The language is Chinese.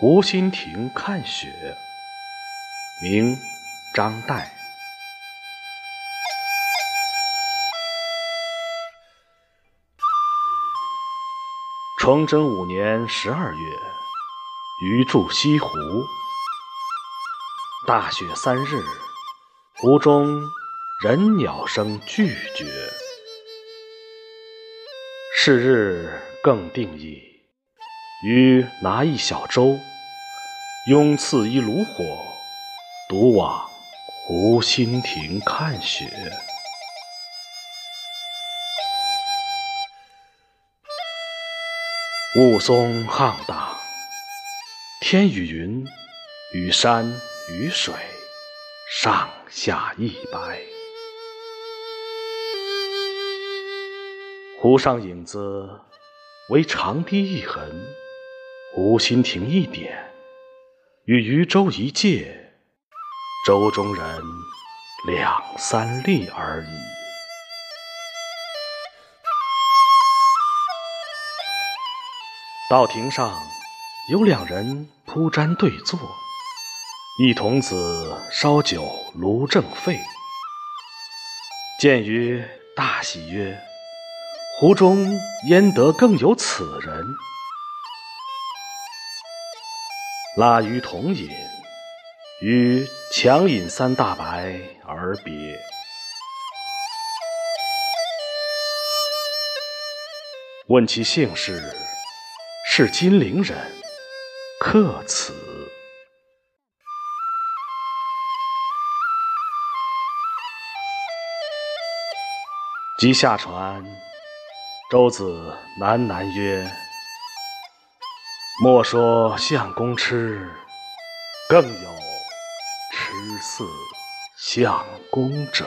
湖心亭看雪，明，张岱。崇祯五年十二月，余住西湖。大雪三日，湖中人鸟声俱绝。是日更定矣，余拿一小舟，拥次一炉火，独往湖心亭看雪。雾凇沆荡，天与云、与山、与水，上下一白。湖上影子为长堤一痕，湖心亭一点，与渔舟一芥，舟中人两三粒而已。道亭上有两人铺毡对坐，一童子烧酒炉正沸。见余大喜曰：“湖中焉得更有此人？”拉余同饮，与强饮三大白而别。问其姓氏。是金陵人，客此。即下船，舟子喃喃曰：“莫说相公痴，更有痴似相公者。”